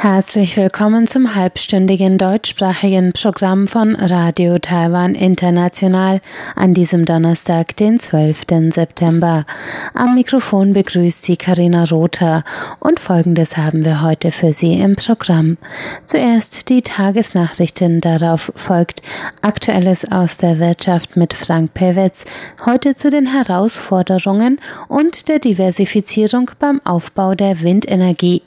Herzlich willkommen zum halbstündigen deutschsprachigen Programm von Radio Taiwan International an diesem Donnerstag, den 12. September. Am Mikrofon begrüßt Sie Karina Rother und Folgendes haben wir heute für Sie im Programm. Zuerst die Tagesnachrichten, darauf folgt Aktuelles aus der Wirtschaft mit Frank Pewetz, heute zu den Herausforderungen und der Diversifizierung beim Aufbau der Windenergie.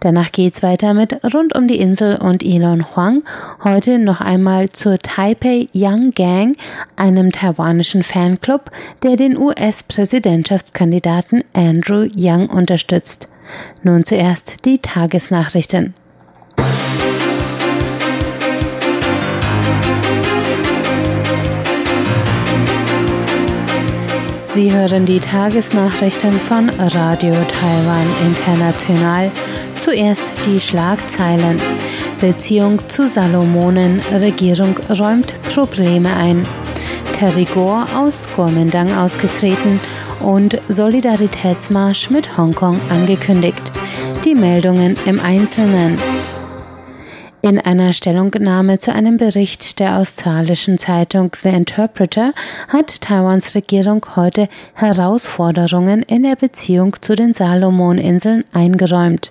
Danach geht's weiter mit Rund um die Insel und Elon Huang. Heute noch einmal zur Taipei Young Gang, einem taiwanischen Fanclub, der den US-Präsidentschaftskandidaten Andrew Yang unterstützt. Nun zuerst die Tagesnachrichten. Sie hören die Tagesnachrichten von Radio Taiwan International. Zuerst die Schlagzeilen. Beziehung zu Salomonen. Regierung räumt Probleme ein. Terry Gore aus Kuomintang ausgetreten und Solidaritätsmarsch mit Hongkong angekündigt. Die Meldungen im Einzelnen. In einer Stellungnahme zu einem Bericht der australischen Zeitung The Interpreter hat Taiwans Regierung heute Herausforderungen in der Beziehung zu den Salomoninseln eingeräumt.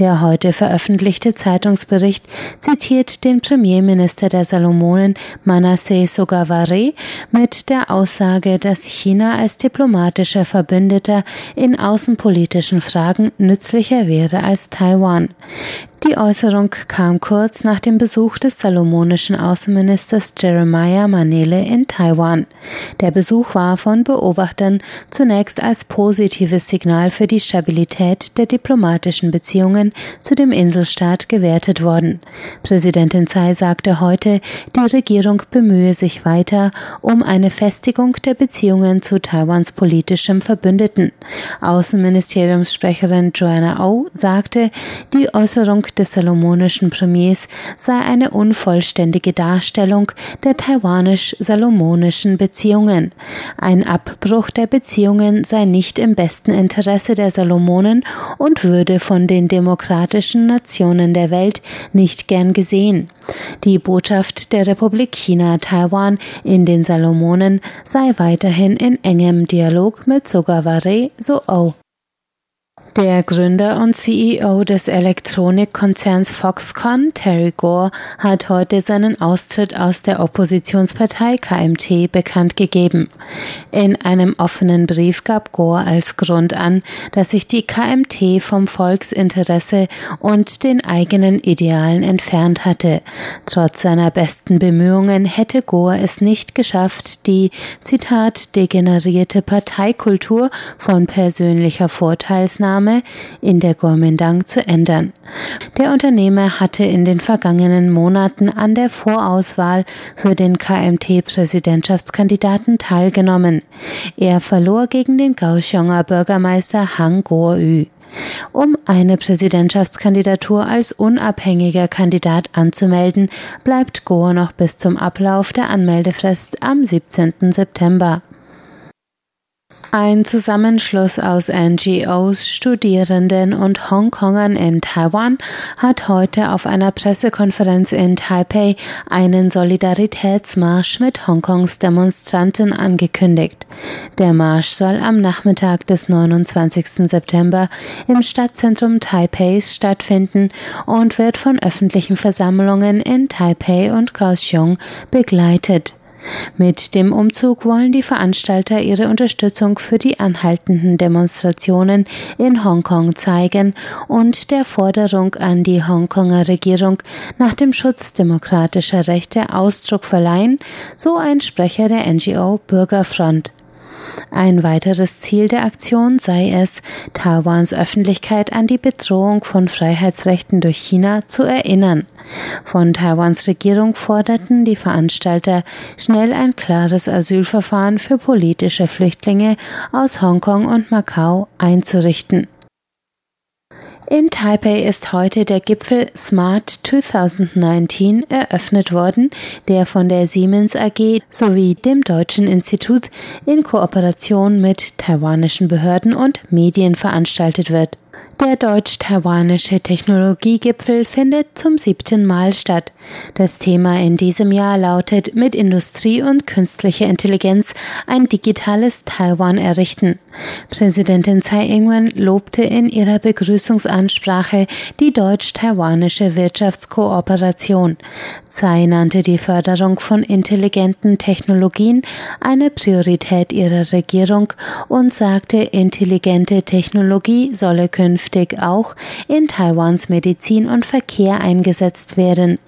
Der heute veröffentlichte Zeitungsbericht zitiert den Premierminister der Salomonen Manasseh Sogavare mit der Aussage, dass China als diplomatischer Verbündeter in außenpolitischen Fragen nützlicher wäre als Taiwan. Die Äußerung kam kurz nach dem Besuch des salomonischen Außenministers Jeremiah Manele in Taiwan. Der Besuch war von Beobachtern zunächst als positives Signal für die Stabilität der diplomatischen Beziehungen zu dem Inselstaat gewertet worden. Präsidentin Tsai sagte heute, die Regierung bemühe sich weiter um eine Festigung der Beziehungen zu Taiwans politischem Verbündeten. Außenministeriumssprecherin Joanna Au sagte, die Äußerung des salomonischen Premiers sei eine unvollständige Darstellung der taiwanisch-salomonischen Beziehungen. Ein Abbruch der Beziehungen sei nicht im besten Interesse der Salomonen und würde von den demokratischen Nationen der Welt nicht gern gesehen. Die Botschaft der Republik China Taiwan in den Salomonen sei weiterhin in engem Dialog mit Sogavare So'o. Der Gründer und CEO des Elektronikkonzerns Foxconn, Terry Gore, hat heute seinen Austritt aus der Oppositionspartei KMT bekannt gegeben. In einem offenen Brief gab Gore als Grund an, dass sich die KMT vom Volksinteresse und den eigenen Idealen entfernt hatte. Trotz seiner besten Bemühungen hätte Gore es nicht geschafft, die, Zitat, degenerierte Parteikultur von persönlicher Vorteilsnahme Maßnahme in der Kuomintang zu ändern. Der Unternehmer hatte in den vergangenen Monaten an der Vorauswahl für den KMT-Präsidentschaftskandidaten teilgenommen. Er verlor gegen den Kaohsiunger Bürgermeister Hang Guo-yu. Um eine Präsidentschaftskandidatur als unabhängiger Kandidat anzumelden, bleibt Gore noch bis zum Ablauf der Anmeldefrist am 17. September. Ein Zusammenschluss aus NGOs, Studierenden und Hongkongern in Taiwan hat heute auf einer Pressekonferenz in Taipei einen Solidaritätsmarsch mit Hongkongs Demonstranten angekündigt. Der Marsch soll am Nachmittag des 29. September im Stadtzentrum Taipeis stattfinden und wird von öffentlichen Versammlungen in Taipei und Kaohsiung begleitet. Mit dem Umzug wollen die Veranstalter ihre Unterstützung für die anhaltenden Demonstrationen in Hongkong zeigen und der Forderung an die Hongkonger Regierung nach dem Schutz demokratischer Rechte Ausdruck verleihen, so ein Sprecher der NGO Bürgerfront. Ein weiteres Ziel der Aktion sei es, Taiwans Öffentlichkeit an die Bedrohung von Freiheitsrechten durch China zu erinnern. Von Taiwans Regierung forderten die Veranstalter, schnell ein klares Asylverfahren für politische Flüchtlinge aus Hongkong und Macau einzurichten. In Taipei ist heute der Gipfel Smart 2019 eröffnet worden, der von der Siemens AG sowie dem Deutschen Institut in Kooperation mit taiwanischen Behörden und Medien veranstaltet wird. Der deutsch-taiwanische Technologiegipfel findet zum siebten Mal statt. Das Thema in diesem Jahr lautet mit Industrie und künstlicher Intelligenz ein digitales Taiwan errichten. Präsidentin Tsai Ing-wen lobte in ihrer Begrüßungsansprache die deutsch-taiwanische Wirtschaftskooperation. Tsai nannte die Förderung von intelligenten Technologien eine Priorität ihrer Regierung und sagte, intelligente Technologie solle künftig künftig auch in Taiwans Medizin und Verkehr eingesetzt werden.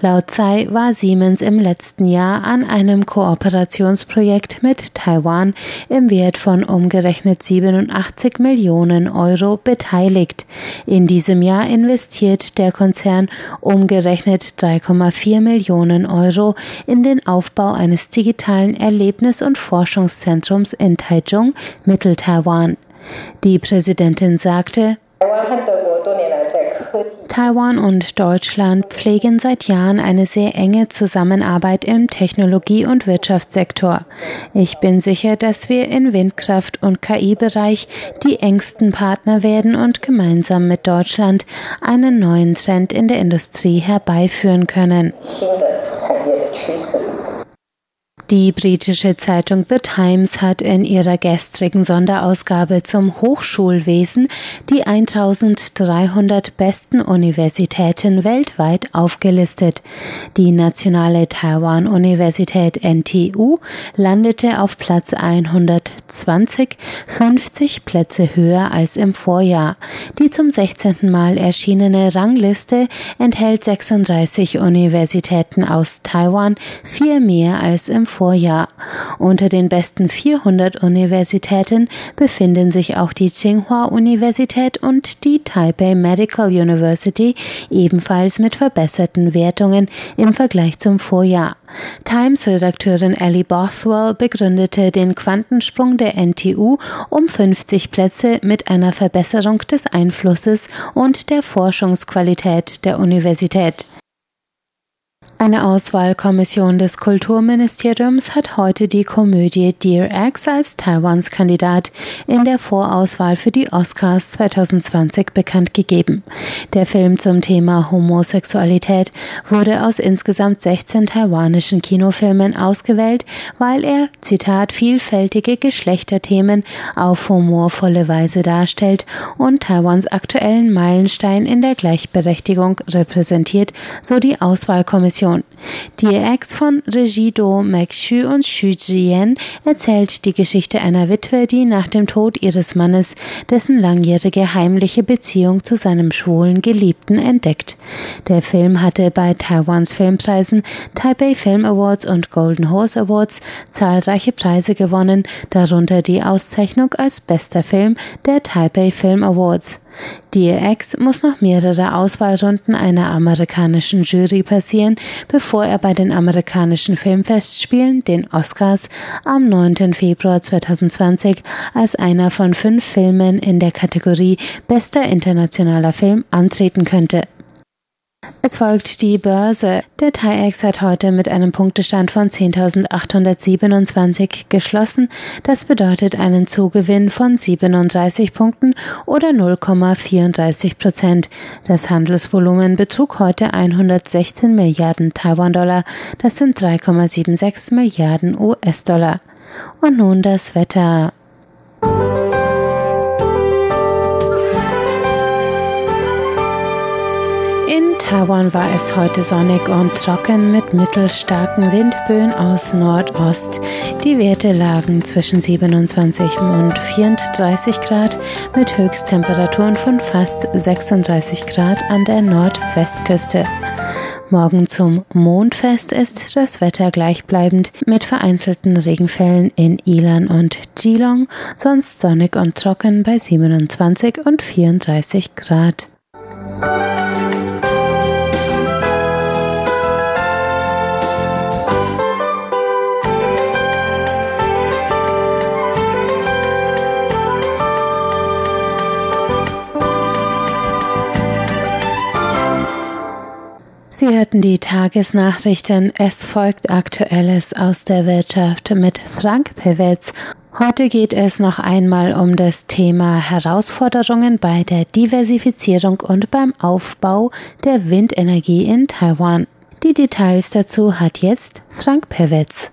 Laut Tsai war Siemens im letzten Jahr an einem Kooperationsprojekt mit Taiwan im Wert von umgerechnet 87 Millionen Euro beteiligt. In diesem Jahr investiert der Konzern umgerechnet 3,4 Millionen Euro in den Aufbau eines digitalen Erlebnis- und Forschungszentrums in Taichung, Mittel-Taiwan. Die Präsidentin sagte, Taiwan und Deutschland pflegen seit Jahren eine sehr enge Zusammenarbeit im Technologie- und Wirtschaftssektor. Ich bin sicher, dass wir in Windkraft- und KI-Bereich die engsten Partner werden und gemeinsam mit Deutschland einen neuen Trend in der Industrie herbeiführen können. Die britische Zeitung The Times hat in ihrer gestrigen Sonderausgabe zum Hochschulwesen die 1300 besten Universitäten weltweit aufgelistet. Die nationale Taiwan-Universität NTU landete auf Platz 120, 50 Plätze höher als im Vorjahr. Die zum 16. Mal erschienene Rangliste enthält 36 Universitäten aus Taiwan, vier mehr als im Vorjahr. Vorjahr. Unter den besten 400 Universitäten befinden sich auch die Tsinghua Universität und die Taipei Medical University, ebenfalls mit verbesserten Wertungen im Vergleich zum Vorjahr. Times-Redakteurin Ellie Bothwell begründete den Quantensprung der NTU um 50 Plätze mit einer Verbesserung des Einflusses und der Forschungsqualität der Universität. Eine Auswahlkommission des Kulturministeriums hat heute die Komödie Dear Ex als Taiwans Kandidat in der Vorauswahl für die Oscars 2020 bekannt gegeben. Der Film zum Thema Homosexualität wurde aus insgesamt 16 taiwanischen Kinofilmen ausgewählt, weil er, Zitat, vielfältige Geschlechterthemen auf humorvolle Weise darstellt und Taiwans aktuellen Meilenstein in der Gleichberechtigung repräsentiert, so die Auswahlkommission Produktion. Die Ex von Regie Do Maek-Xu und Xu Jian erzählt die Geschichte einer Witwe, die nach dem Tod ihres Mannes dessen langjährige heimliche Beziehung zu seinem schwulen Geliebten entdeckt. Der Film hatte bei Taiwans Filmpreisen, Taipei Film Awards und Golden Horse Awards zahlreiche Preise gewonnen, darunter die Auszeichnung als bester Film der Taipei Film Awards. Dear Ex muss noch mehrere Auswahlrunden einer amerikanischen Jury passieren, bevor er bei den amerikanischen Filmfestspielen, den Oscars, am 9. Februar 2020 als einer von fünf Filmen in der Kategorie Bester internationaler Film antreten könnte. Es folgt die Börse. Der TAIEX hat heute mit einem Punktestand von 10.827 geschlossen. Das bedeutet einen Zugewinn von 37 Punkten oder 0,34 Prozent. Das Handelsvolumen betrug heute 116 Milliarden Taiwan-Dollar. Das sind 3,76 Milliarden US-Dollar. Und nun das Wetter. Taiwan war es heute sonnig und trocken mit mittelstarken Windböen aus Nordost. Die Werte lagen zwischen 27 und 34 Grad mit Höchsttemperaturen von fast 36 Grad an der Nordwestküste. Morgen zum Mondfest ist das Wetter gleichbleibend mit vereinzelten Regenfällen in Ilan und Geelong, sonst sonnig und trocken bei 27 und 34 Grad. Sie hörten die Tagesnachrichten. Es folgt Aktuelles aus der Wirtschaft mit Frank Pewitz. Heute geht es noch einmal um das Thema Herausforderungen bei der Diversifizierung und beim Aufbau der Windenergie in Taiwan. Die Details dazu hat jetzt Frank Pewitz.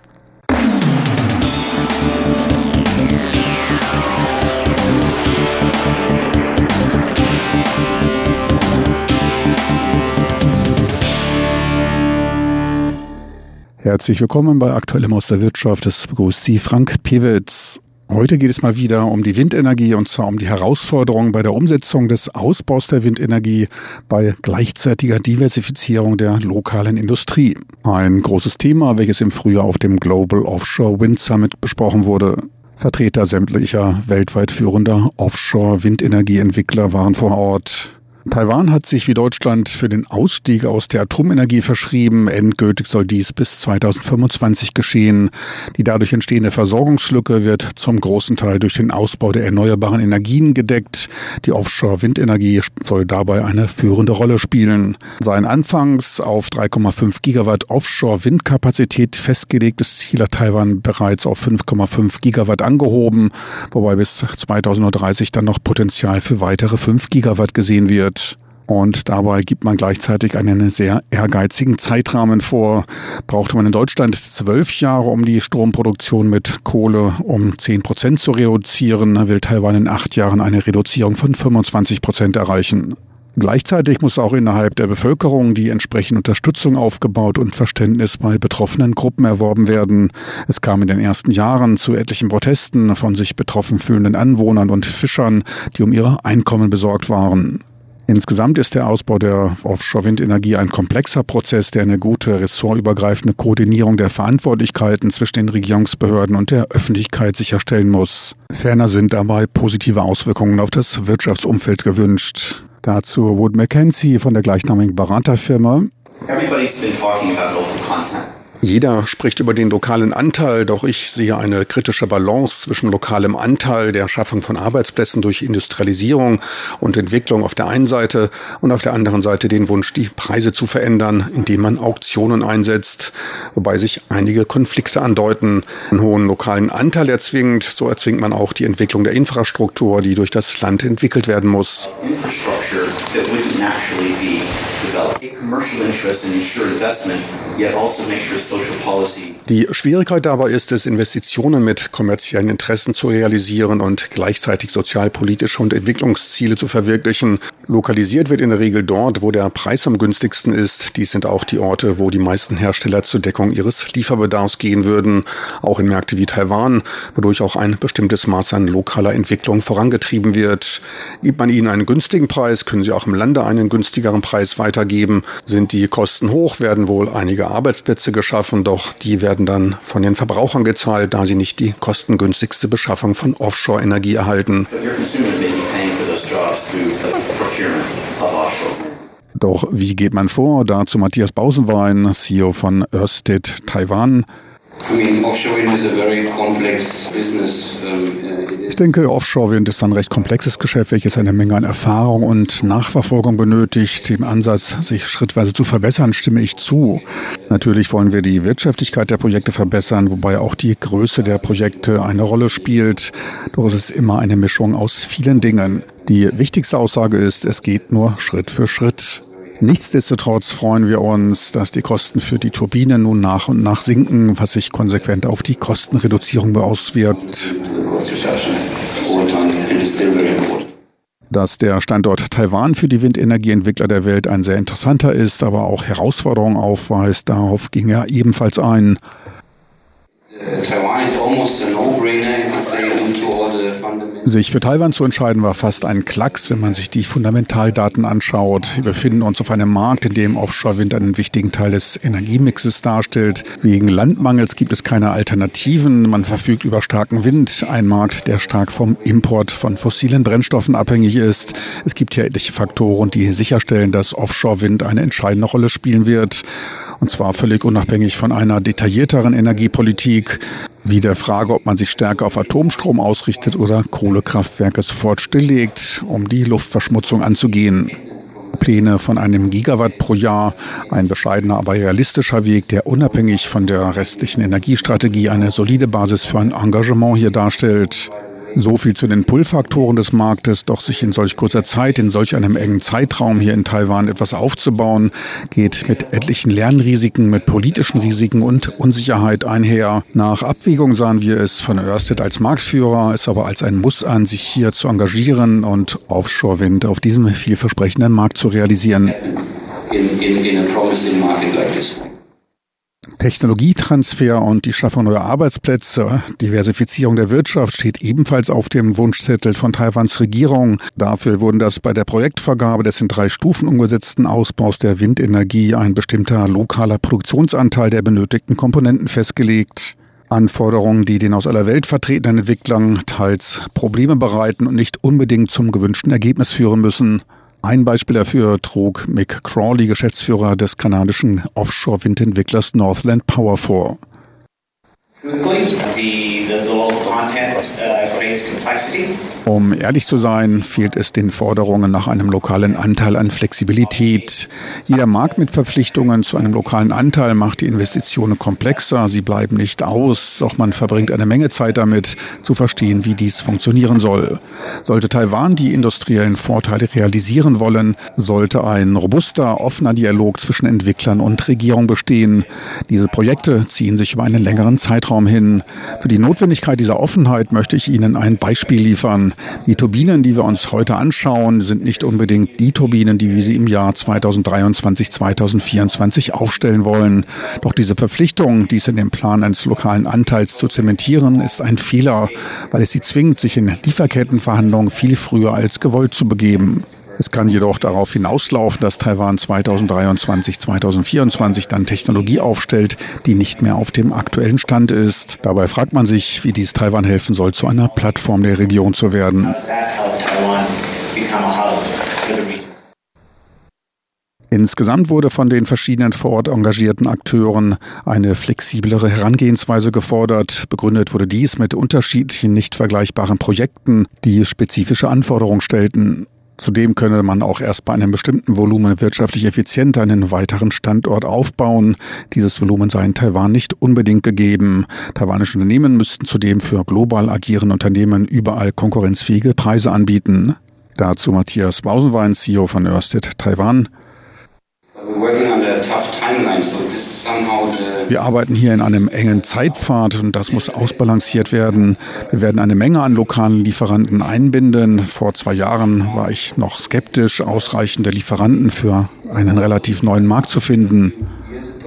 Herzlich willkommen bei Aktuellem aus der Wirtschaft. Es begrüßt Sie Frank Pewitz. Heute geht es mal wieder um die Windenergie und zwar um die Herausforderungen bei der Umsetzung des Ausbaus der Windenergie bei gleichzeitiger Diversifizierung der lokalen Industrie. Ein großes Thema, welches im Frühjahr auf dem Global Offshore Wind Summit besprochen wurde. Vertreter sämtlicher weltweit führender Offshore-Windenergieentwickler waren vor Ort. Taiwan hat sich wie Deutschland für den Ausstieg aus der Atomenergie verschrieben. Endgültig soll dies bis 2025 geschehen. Die dadurch entstehende Versorgungslücke wird zum großen Teil durch den Ausbau der erneuerbaren Energien gedeckt. Die Offshore-Windenergie soll dabei eine führende Rolle spielen. Sein anfangs auf 3,5 Gigawatt Offshore-Windkapazität festgelegtes Ziel hat Taiwan bereits auf 5,5 Gigawatt angehoben, wobei bis 2030 dann noch Potenzial für weitere 5 Gigawatt gesehen wird wird. Und dabei gibt man gleichzeitig einen sehr ehrgeizigen Zeitrahmen vor. Brauchte man in Deutschland zwölf Jahre, um die Stromproduktion mit Kohle um zehn Prozent zu reduzieren, will Taiwan in acht Jahren eine Reduzierung von 25 Prozent erreichen. Gleichzeitig muss auch innerhalb der Bevölkerung die entsprechende Unterstützung aufgebaut und Verständnis bei betroffenen Gruppen erworben werden. Es kam in den ersten Jahren zu etlichen Protesten von sich betroffen fühlenden Anwohnern und Fischern, die um ihre Einkommen besorgt waren. Insgesamt ist der Ausbau der Offshore-Windenergie ein komplexer Prozess, der eine gute ressortübergreifende Koordinierung der Verantwortlichkeiten zwischen den Regierungsbehörden und der Öffentlichkeit sicherstellen muss. Ferner sind dabei positive Auswirkungen auf das Wirtschaftsumfeld gewünscht. Dazu Wood Mackenzie von der gleichnamigen Beraterfirma. Everybody's been talking about local content. Jeder spricht über den lokalen Anteil, doch ich sehe eine kritische Balance zwischen lokalem Anteil, der Schaffung von Arbeitsplätzen durch Industrialisierung und Entwicklung auf der einen Seite und auf der anderen Seite den Wunsch, die Preise zu verändern, indem man Auktionen einsetzt, wobei sich einige Konflikte andeuten. Einen hohen lokalen Anteil erzwingt, so erzwingt man auch die Entwicklung der Infrastruktur, die durch das Land entwickelt werden muss. Infrastructure social policy die Schwierigkeit dabei ist es, Investitionen mit kommerziellen Interessen zu realisieren und gleichzeitig sozialpolitische und Entwicklungsziele zu verwirklichen. Lokalisiert wird in der Regel dort, wo der Preis am günstigsten ist. Dies sind auch die Orte, wo die meisten Hersteller zur Deckung ihres Lieferbedarfs gehen würden. Auch in Märkte wie Taiwan, wodurch auch ein bestimmtes Maß an lokaler Entwicklung vorangetrieben wird. Gibt man ihnen einen günstigen Preis, können sie auch im Lande einen günstigeren Preis weitergeben. Sind die Kosten hoch, werden wohl einige Arbeitsplätze geschaffen, doch die werden werden dann von den Verbrauchern gezahlt, da sie nicht die kostengünstigste Beschaffung von Offshore-Energie erhalten. Doch wie geht man vor? Dazu Matthias Bausenwein, CEO von Ørsted Taiwan. Ich denke, Offshore-Wind ist ein recht komplexes Geschäft, welches eine Menge an Erfahrung und Nachverfolgung benötigt. Dem Ansatz, sich schrittweise zu verbessern, stimme ich zu. Natürlich wollen wir die Wirtschaftlichkeit der Projekte verbessern, wobei auch die Größe der Projekte eine Rolle spielt. Doch es ist immer eine Mischung aus vielen Dingen. Die wichtigste Aussage ist, es geht nur Schritt für Schritt. Nichtsdestotrotz freuen wir uns, dass die Kosten für die Turbine nun nach und nach sinken, was sich konsequent auf die Kostenreduzierung auswirkt. Dass der Standort Taiwan für die Windenergieentwickler der Welt ein sehr interessanter ist, aber auch Herausforderungen aufweist, darauf ging er ebenfalls ein. Taiwan is almost a no-brainer, you could say, sich für Taiwan zu entscheiden war fast ein Klacks, wenn man sich die Fundamentaldaten anschaut. Wir befinden uns auf einem Markt, in dem Offshore-Wind einen wichtigen Teil des Energiemixes darstellt. Wegen Landmangels gibt es keine Alternativen. Man verfügt über starken Wind, ein Markt, der stark vom Import von fossilen Brennstoffen abhängig ist. Es gibt hier etliche Faktoren, die sicherstellen, dass Offshore-Wind eine entscheidende Rolle spielen wird. Und zwar völlig unabhängig von einer detaillierteren Energiepolitik wie der Frage, ob man sich stärker auf Atomstrom ausrichtet oder Kohlekraftwerke sofort stilllegt, um die Luftverschmutzung anzugehen. Pläne von einem Gigawatt pro Jahr. Ein bescheidener, aber realistischer Weg, der unabhängig von der restlichen Energiestrategie eine solide Basis für ein Engagement hier darstellt. So viel zu den Pull-Faktoren des Marktes. Doch sich in solch kurzer Zeit, in solch einem engen Zeitraum hier in Taiwan etwas aufzubauen, geht mit etlichen Lernrisiken, mit politischen Risiken und Unsicherheit einher. Nach Abwägung sahen wir es von Ørsted als Marktführer, es aber als ein Muss an, sich hier zu engagieren und Offshore-Wind auf diesem vielversprechenden Markt zu realisieren. In, in, in Technologietransfer und die Schaffung neuer Arbeitsplätze, Diversifizierung der Wirtschaft steht ebenfalls auf dem Wunschzettel von Taiwans Regierung. Dafür wurden das bei der Projektvergabe des in drei Stufen umgesetzten Ausbaus der Windenergie ein bestimmter lokaler Produktionsanteil der benötigten Komponenten festgelegt. Anforderungen, die den aus aller Welt vertretenen Entwicklern teils Probleme bereiten und nicht unbedingt zum gewünschten Ergebnis führen müssen. Ein Beispiel dafür trug Mick Crawley, Geschäftsführer des kanadischen Offshore-Windentwicklers Northland Power vor. Um ehrlich zu sein, fehlt es den Forderungen nach einem lokalen Anteil an Flexibilität. Jeder Markt mit Verpflichtungen zu einem lokalen Anteil macht die Investitionen komplexer. Sie bleiben nicht aus, doch man verbringt eine Menge Zeit damit, zu verstehen, wie dies funktionieren soll. Sollte Taiwan die industriellen Vorteile realisieren wollen, sollte ein robuster, offener Dialog zwischen Entwicklern und Regierung bestehen. Diese Projekte ziehen sich über einen längeren Zeitraum Zeitraum hin. Für die Notwendigkeit dieser Offenheit möchte ich Ihnen ein Beispiel liefern. Die Turbinen, die wir uns heute anschauen, sind nicht unbedingt die Turbinen, die wir sie im Jahr 2023, 2024 aufstellen wollen. Doch diese Verpflichtung, dies in dem Plan eines lokalen Anteils zu zementieren, ist ein Fehler, weil es sie zwingt, sich in Lieferkettenverhandlungen viel früher als gewollt zu begeben. Es kann jedoch darauf hinauslaufen, dass Taiwan 2023, 2024 dann Technologie aufstellt, die nicht mehr auf dem aktuellen Stand ist. Dabei fragt man sich, wie dies Taiwan helfen soll, zu einer Plattform der Region zu werden. Insgesamt wurde von den verschiedenen vor Ort engagierten Akteuren eine flexiblere Herangehensweise gefordert. Begründet wurde dies mit unterschiedlichen, nicht vergleichbaren Projekten, die spezifische Anforderungen stellten. Zudem könne man auch erst bei einem bestimmten Volumen wirtschaftlich effizient einen weiteren Standort aufbauen. Dieses Volumen sei in Taiwan nicht unbedingt gegeben. Taiwanische Unternehmen müssten zudem für global agierende Unternehmen überall konkurrenzfähige Preise anbieten. Dazu Matthias Bausenwein, CEO von Ørsted Taiwan. Wir arbeiten hier in einem engen Zeitpfad und das muss ausbalanciert werden. Wir werden eine Menge an lokalen Lieferanten einbinden. Vor zwei Jahren war ich noch skeptisch, ausreichende Lieferanten für einen relativ neuen Markt zu finden.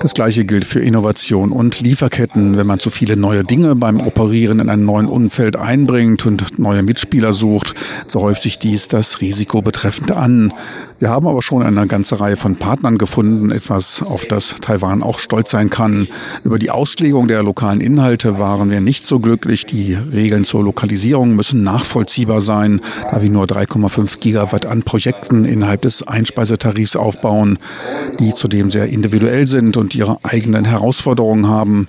Das gleiche gilt für Innovation und Lieferketten. Wenn man zu viele neue Dinge beim Operieren in einem neuen Umfeld einbringt und neue Mitspieler sucht, so häuft sich dies das Risiko betreffend an. Wir haben aber schon eine ganze Reihe von Partnern gefunden, etwas, auf das Taiwan auch stolz sein kann. Über die Auslegung der lokalen Inhalte waren wir nicht so glücklich. Die Regeln zur Lokalisierung müssen nachvollziehbar sein, da wir nur 3,5 Gigawatt an Projekten innerhalb des Einspeisetarifs aufbauen, die zudem sehr individuell sind und ihre eigenen Herausforderungen haben.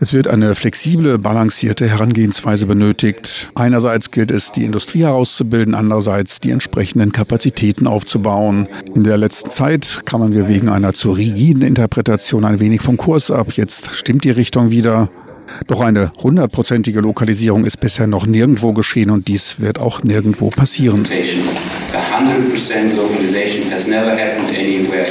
Es wird eine flexible, balancierte Herangehensweise benötigt. Einerseits gilt es, die Industrie herauszubilden, andererseits die entsprechenden Kapazitäten aufzubauen. In der letzten Zeit kamen wir wegen einer zu rigiden Interpretation ein wenig vom Kurs ab. Jetzt stimmt die Richtung wieder. Doch eine hundertprozentige Lokalisierung ist bisher noch nirgendwo geschehen und dies wird auch nirgendwo passieren. 100% localization has never happened anywhere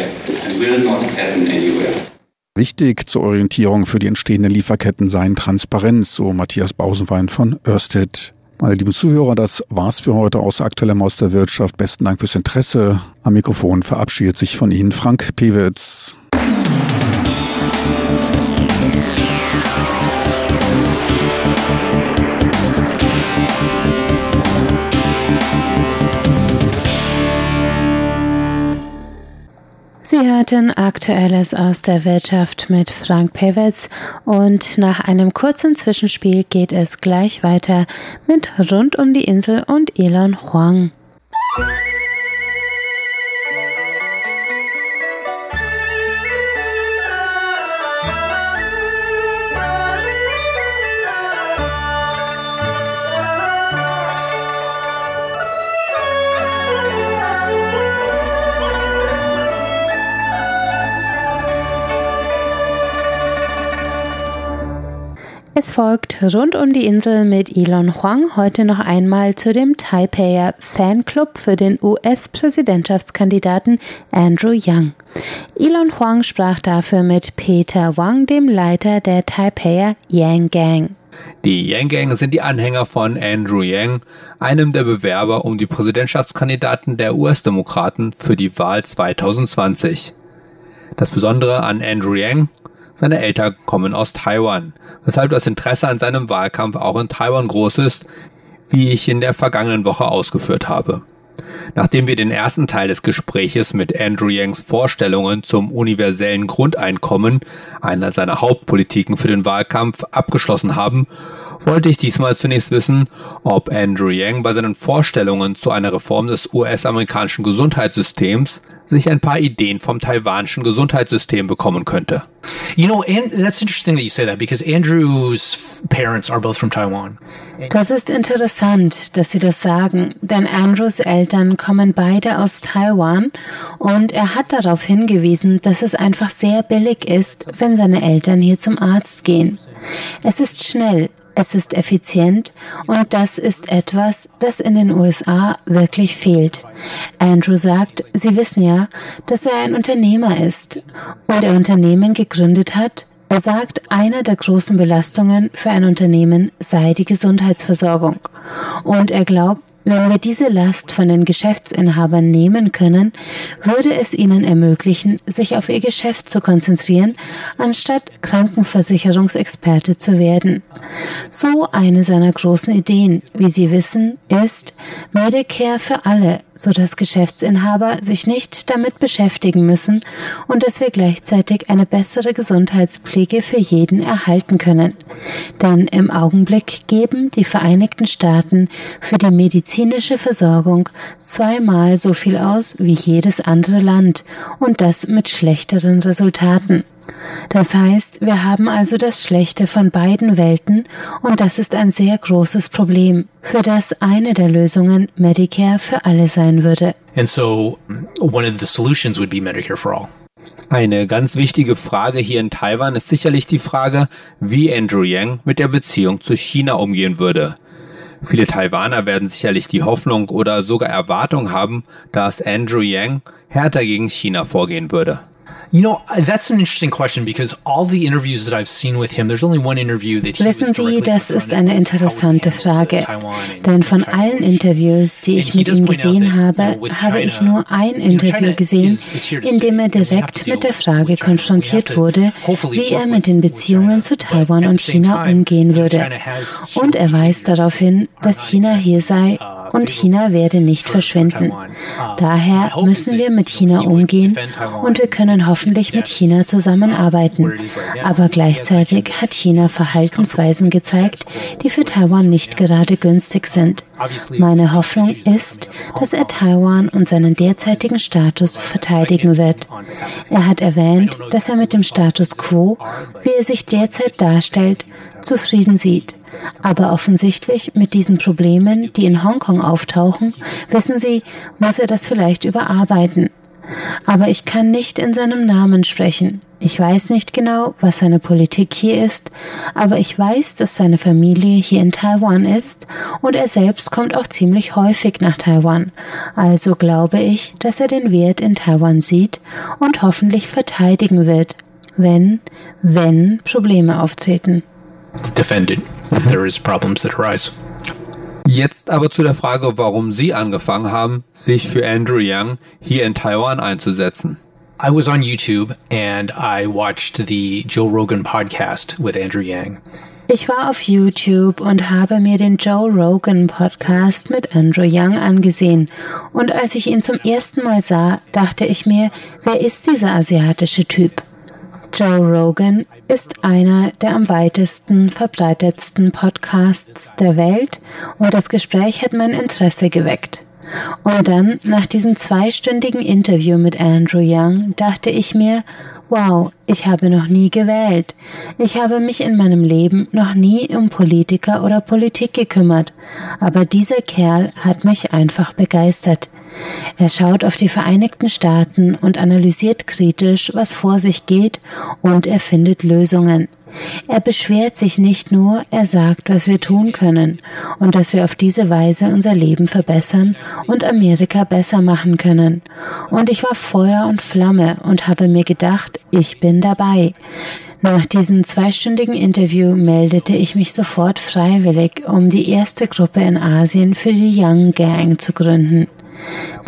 and will not happen anywhere. Wichtig zur Orientierung für die entstehenden Lieferketten seien Transparenz, so Matthias Bausenwein von Ørsted. Meine lieben Zuhörer, das war's für heute aus aktuellem aus der Wirtschaft. Besten Dank fürs Interesse. Am Mikrofon verabschiedet sich von Ihnen Frank Pewitz. Sie hörten Aktuelles aus der Wirtschaft mit Frank Pewitz und nach einem kurzen Zwischenspiel geht es gleich weiter mit Rund um die Insel und Elon Huang. Es folgt rund um die Insel mit Elon Huang heute noch einmal zu dem Taipeier Fanclub für den US-Präsidentschaftskandidaten Andrew Yang. Elon Huang sprach dafür mit Peter Wang, dem Leiter der Taipeier Yang Gang. Die Yang Gang sind die Anhänger von Andrew Yang, einem der Bewerber um die Präsidentschaftskandidaten der US-Demokraten für die Wahl 2020. Das Besondere an Andrew Yang seine Eltern kommen aus Taiwan, weshalb das Interesse an seinem Wahlkampf auch in Taiwan groß ist, wie ich in der vergangenen Woche ausgeführt habe. Nachdem wir den ersten Teil des Gespräches mit Andrew Yangs Vorstellungen zum universellen Grundeinkommen, einer seiner Hauptpolitiken für den Wahlkampf, abgeschlossen haben, wollte ich diesmal zunächst wissen, ob Andrew Yang bei seinen Vorstellungen zu einer Reform des US-amerikanischen Gesundheitssystems sich ein paar Ideen vom taiwanischen Gesundheitssystem bekommen könnte. You know, and that's interesting that you say that because Andrew's parents are both from Taiwan. Das ist interessant, dass Sie das sagen, denn Andrews Eltern kommen beide aus Taiwan und er hat darauf hingewiesen, dass es einfach sehr billig ist, wenn seine Eltern hier zum Arzt gehen. Es ist schnell, es ist effizient und das ist etwas, das in den USA wirklich fehlt. Andrew sagt, Sie wissen ja, dass er ein Unternehmer ist und er Unternehmen gegründet hat. Er sagt, eine der großen Belastungen für ein Unternehmen sei die Gesundheitsversorgung. Und er glaubt, wenn wir diese Last von den Geschäftsinhabern nehmen können, würde es ihnen ermöglichen, sich auf ihr Geschäft zu konzentrieren, anstatt Krankenversicherungsexperte zu werden. So eine seiner großen Ideen, wie Sie wissen, ist Medicare für alle, so dass Geschäftsinhaber sich nicht damit beschäftigen müssen und dass wir gleichzeitig eine bessere Gesundheitspflege für jeden erhalten können. Denn im Augenblick geben die Vereinigten Staaten für die medizinische Versorgung zweimal so viel aus wie jedes andere Land und das mit schlechteren Resultaten. Das heißt, wir haben also das Schlechte von beiden Welten und das ist ein sehr großes Problem, für das eine der Lösungen Medicare für alle sein würde. And so one of the solutions would be Medicare for all. Eine ganz wichtige Frage hier in Taiwan ist sicherlich die Frage, wie Andrew Yang mit der Beziehung zu China umgehen würde. Viele Taiwaner werden sicherlich die Hoffnung oder sogar Erwartung haben, dass Andrew Yang härter gegen China vorgehen würde. You know, that's an interesting question because all the interviews that I've seen with him, there's only one interview that he Wissen Sie, das ist eine interessante Frage. Denn von allen Interviews, die ich mit ihm gesehen habe, habe ich nur ein Interview gesehen, in dem er direkt mit der Frage konfrontiert wurde, wie er mit den Beziehungen zu Taiwan und China umgehen würde. Und er weist darauf hin, dass China hier sei und China werde nicht verschwinden. Daher müssen wir mit China umgehen und wir können hoffentlich mit China zusammenarbeiten. Aber gleichzeitig hat China Verhaltensweisen gezeigt, die für Taiwan nicht gerade günstig sind. Meine Hoffnung ist, dass er Taiwan und seinen derzeitigen Status verteidigen wird. Er hat erwähnt, dass er mit dem Status quo, wie er sich derzeit darstellt, zufrieden sieht. Aber offensichtlich mit diesen Problemen, die in Hongkong auftauchen, wissen Sie, muss er das vielleicht überarbeiten. Aber ich kann nicht in seinem Namen sprechen. Ich weiß nicht genau, was seine Politik hier ist, aber ich weiß, dass seine Familie hier in Taiwan ist und er selbst kommt auch ziemlich häufig nach Taiwan. Also glaube ich, dass er den Wert in Taiwan sieht und hoffentlich verteidigen wird, wenn, wenn Probleme auftreten. Defended if there is problems that arise. Jetzt aber zu der Frage, warum Sie angefangen haben, sich für Andrew Yang hier in Taiwan einzusetzen. I was on YouTube and I watched the Joe Rogan podcast with Andrew Yang. Ich war auf YouTube und habe mir den Joe Rogan Podcast mit Andrew Young angesehen. Und als ich ihn zum ersten Mal sah, dachte ich mir, wer ist dieser asiatische Typ? Joe Rogan ist einer der am weitesten verbreitetsten Podcasts der Welt und das Gespräch hat mein Interesse geweckt. Und dann, nach diesem zweistündigen Interview mit Andrew Young, dachte ich mir, wow, ich habe noch nie gewählt. Ich habe mich in meinem Leben noch nie um Politiker oder Politik gekümmert. Aber dieser Kerl hat mich einfach begeistert. Er schaut auf die Vereinigten Staaten und analysiert kritisch, was vor sich geht, und er findet Lösungen. Er beschwert sich nicht nur, er sagt, was wir tun können und dass wir auf diese Weise unser Leben verbessern und Amerika besser machen können. Und ich war Feuer und Flamme und habe mir gedacht, ich bin dabei. Nach diesem zweistündigen Interview meldete ich mich sofort freiwillig, um die erste Gruppe in Asien für die Young Gang zu gründen.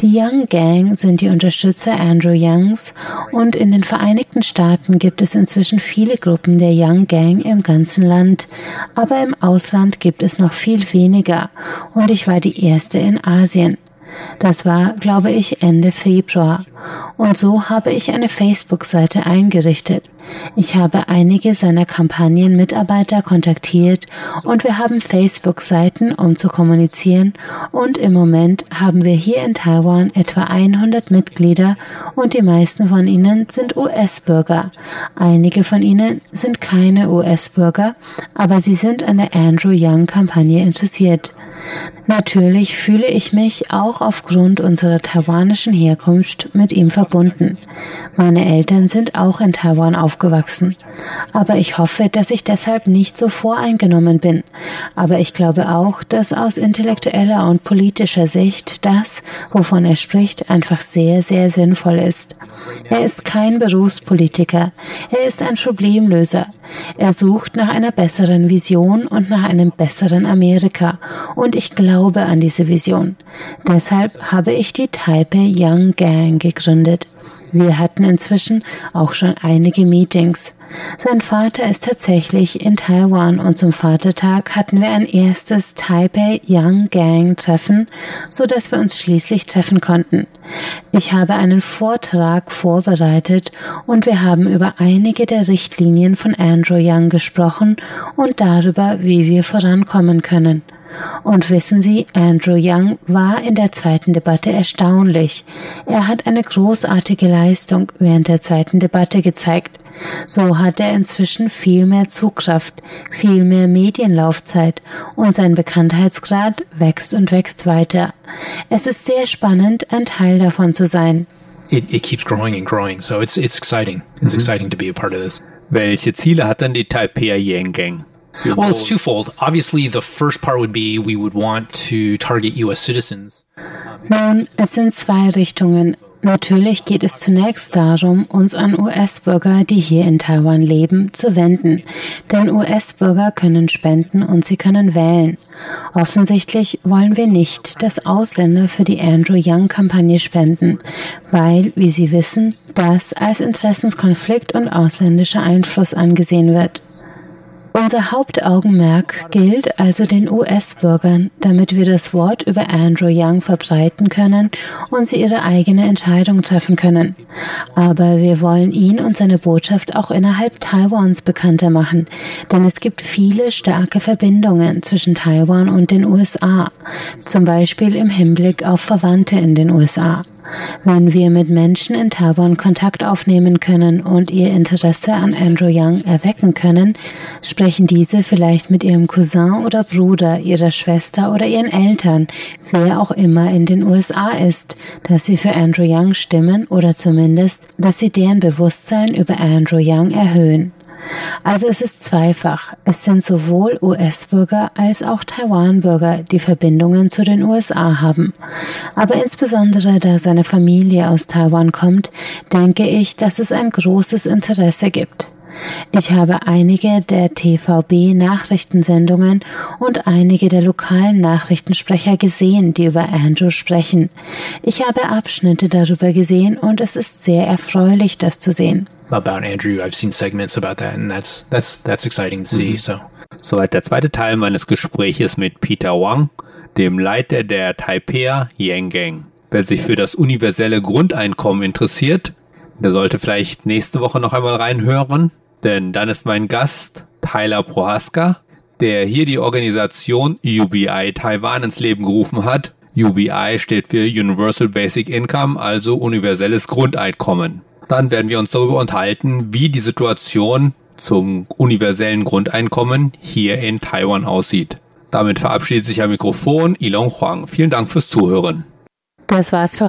Die Young Gang sind die Unterstützer Andrew Youngs und in den Vereinigten Staaten gibt es inzwischen viele Gruppen der Young Gang im ganzen Land, aber im Ausland gibt es noch viel weniger und ich war die erste in Asien. Das war, glaube ich, Ende Februar. Und so habe ich eine Facebook-Seite eingerichtet. Ich habe einige seiner Kampagnenmitarbeiter kontaktiert und wir haben Facebook-Seiten, um zu kommunizieren. Und im Moment haben wir hier in Taiwan etwa 100 Mitglieder und die meisten von ihnen sind US-Bürger. Einige von ihnen sind keine US-Bürger, aber sie sind an der Andrew Young-Kampagne interessiert. Natürlich fühle ich mich auch aufgrund unserer taiwanischen Herkunft mit ihm verbunden. Meine Eltern sind auch in Taiwan aufgewachsen. Aber ich hoffe, dass ich deshalb nicht so voreingenommen bin. Aber ich glaube auch, dass aus intellektueller und politischer Sicht das, wovon er spricht, einfach sehr, sehr sinnvoll ist. Er ist kein Berufspolitiker. Er ist ein Problemlöser. Er sucht nach einer besseren Vision und nach einem besseren Amerika. Und ich glaube an diese Vision. Deshalb habe ich die Taipei Young Gang gegründet. Wir hatten inzwischen auch schon einige Meetings. Sein Vater ist tatsächlich in Taiwan und zum Vatertag hatten wir ein erstes Taipei Young Gang Treffen, so dass wir uns schließlich treffen konnten. Ich habe einen Vortrag vorbereitet und wir haben über einige der Richtlinien von Andrew Young gesprochen und darüber, wie wir vorankommen können. Und wissen Sie, Andrew Young war in der zweiten Debatte erstaunlich. Er hat eine großartige Leistung während der zweiten Debatte gezeigt. So hat er inzwischen viel mehr Zugkraft, viel mehr Medienlaufzeit und sein Bekanntheitsgrad wächst und wächst weiter. Es ist sehr spannend, ein Teil davon zu sein. It, it keeps growing and growing, so it's, it's exciting. It's mhm. exciting to be a part of this. Welche Ziele hat denn die Taipei Yang Gang? Well, it's twofold. Obviously, the first part would be we would want to target U.S. citizens. Nun, es sind zwei Richtungen. Natürlich geht es zunächst darum, uns an US-Bürger, die hier in Taiwan leben, zu wenden. Denn US-Bürger können spenden und sie können wählen. Offensichtlich wollen wir nicht, dass Ausländer für die Andrew Young-Kampagne spenden, weil, wie Sie wissen, das als Interessenskonflikt und ausländischer Einfluss angesehen wird. Unser Hauptaugenmerk gilt also den US-Bürgern, damit wir das Wort über Andrew Young verbreiten können und sie ihre eigene Entscheidung treffen können. Aber wir wollen ihn und seine Botschaft auch innerhalb Taiwans bekannter machen, denn es gibt viele starke Verbindungen zwischen Taiwan und den USA, zum Beispiel im Hinblick auf Verwandte in den USA. Wenn wir mit Menschen in Taiwan Kontakt aufnehmen können und ihr Interesse an Andrew Young erwecken können, sprechen diese vielleicht mit ihrem Cousin oder Bruder, ihrer Schwester oder ihren Eltern, wer auch immer in den USA ist, dass sie für Andrew Young stimmen oder zumindest, dass sie deren Bewusstsein über Andrew Young erhöhen. Also es ist zweifach. Es sind sowohl US-Bürger als auch Taiwan-Bürger, die Verbindungen zu den USA haben. Aber insbesondere da seine Familie aus Taiwan kommt, denke ich, dass es ein großes Interesse gibt. Ich habe einige der TVB-Nachrichtensendungen und einige der lokalen Nachrichtensprecher gesehen, die über Andrew sprechen. Ich habe Abschnitte darüber gesehen und es ist sehr erfreulich, das zu sehen about Andrew. I've seen segments about that, and that's that's that's exciting to see. Mhm. So. Soweit der zweite Teil meines Gespräches mit Peter Wang, dem Leiter der Taipei Yang Gang. Wer sich für das universelle Grundeinkommen interessiert, der sollte vielleicht nächste Woche noch einmal reinhören, denn dann ist mein Gast Tyler Prohaska, der hier die Organisation UBI Taiwan ins Leben gerufen hat. UBI steht für Universal Basic Income, also universelles Grundeinkommen. Dann werden wir uns darüber unterhalten, wie die Situation zum universellen Grundeinkommen hier in Taiwan aussieht. Damit verabschiedet sich am Mikrofon Ilong Huang. Vielen Dank fürs Zuhören. Das war's für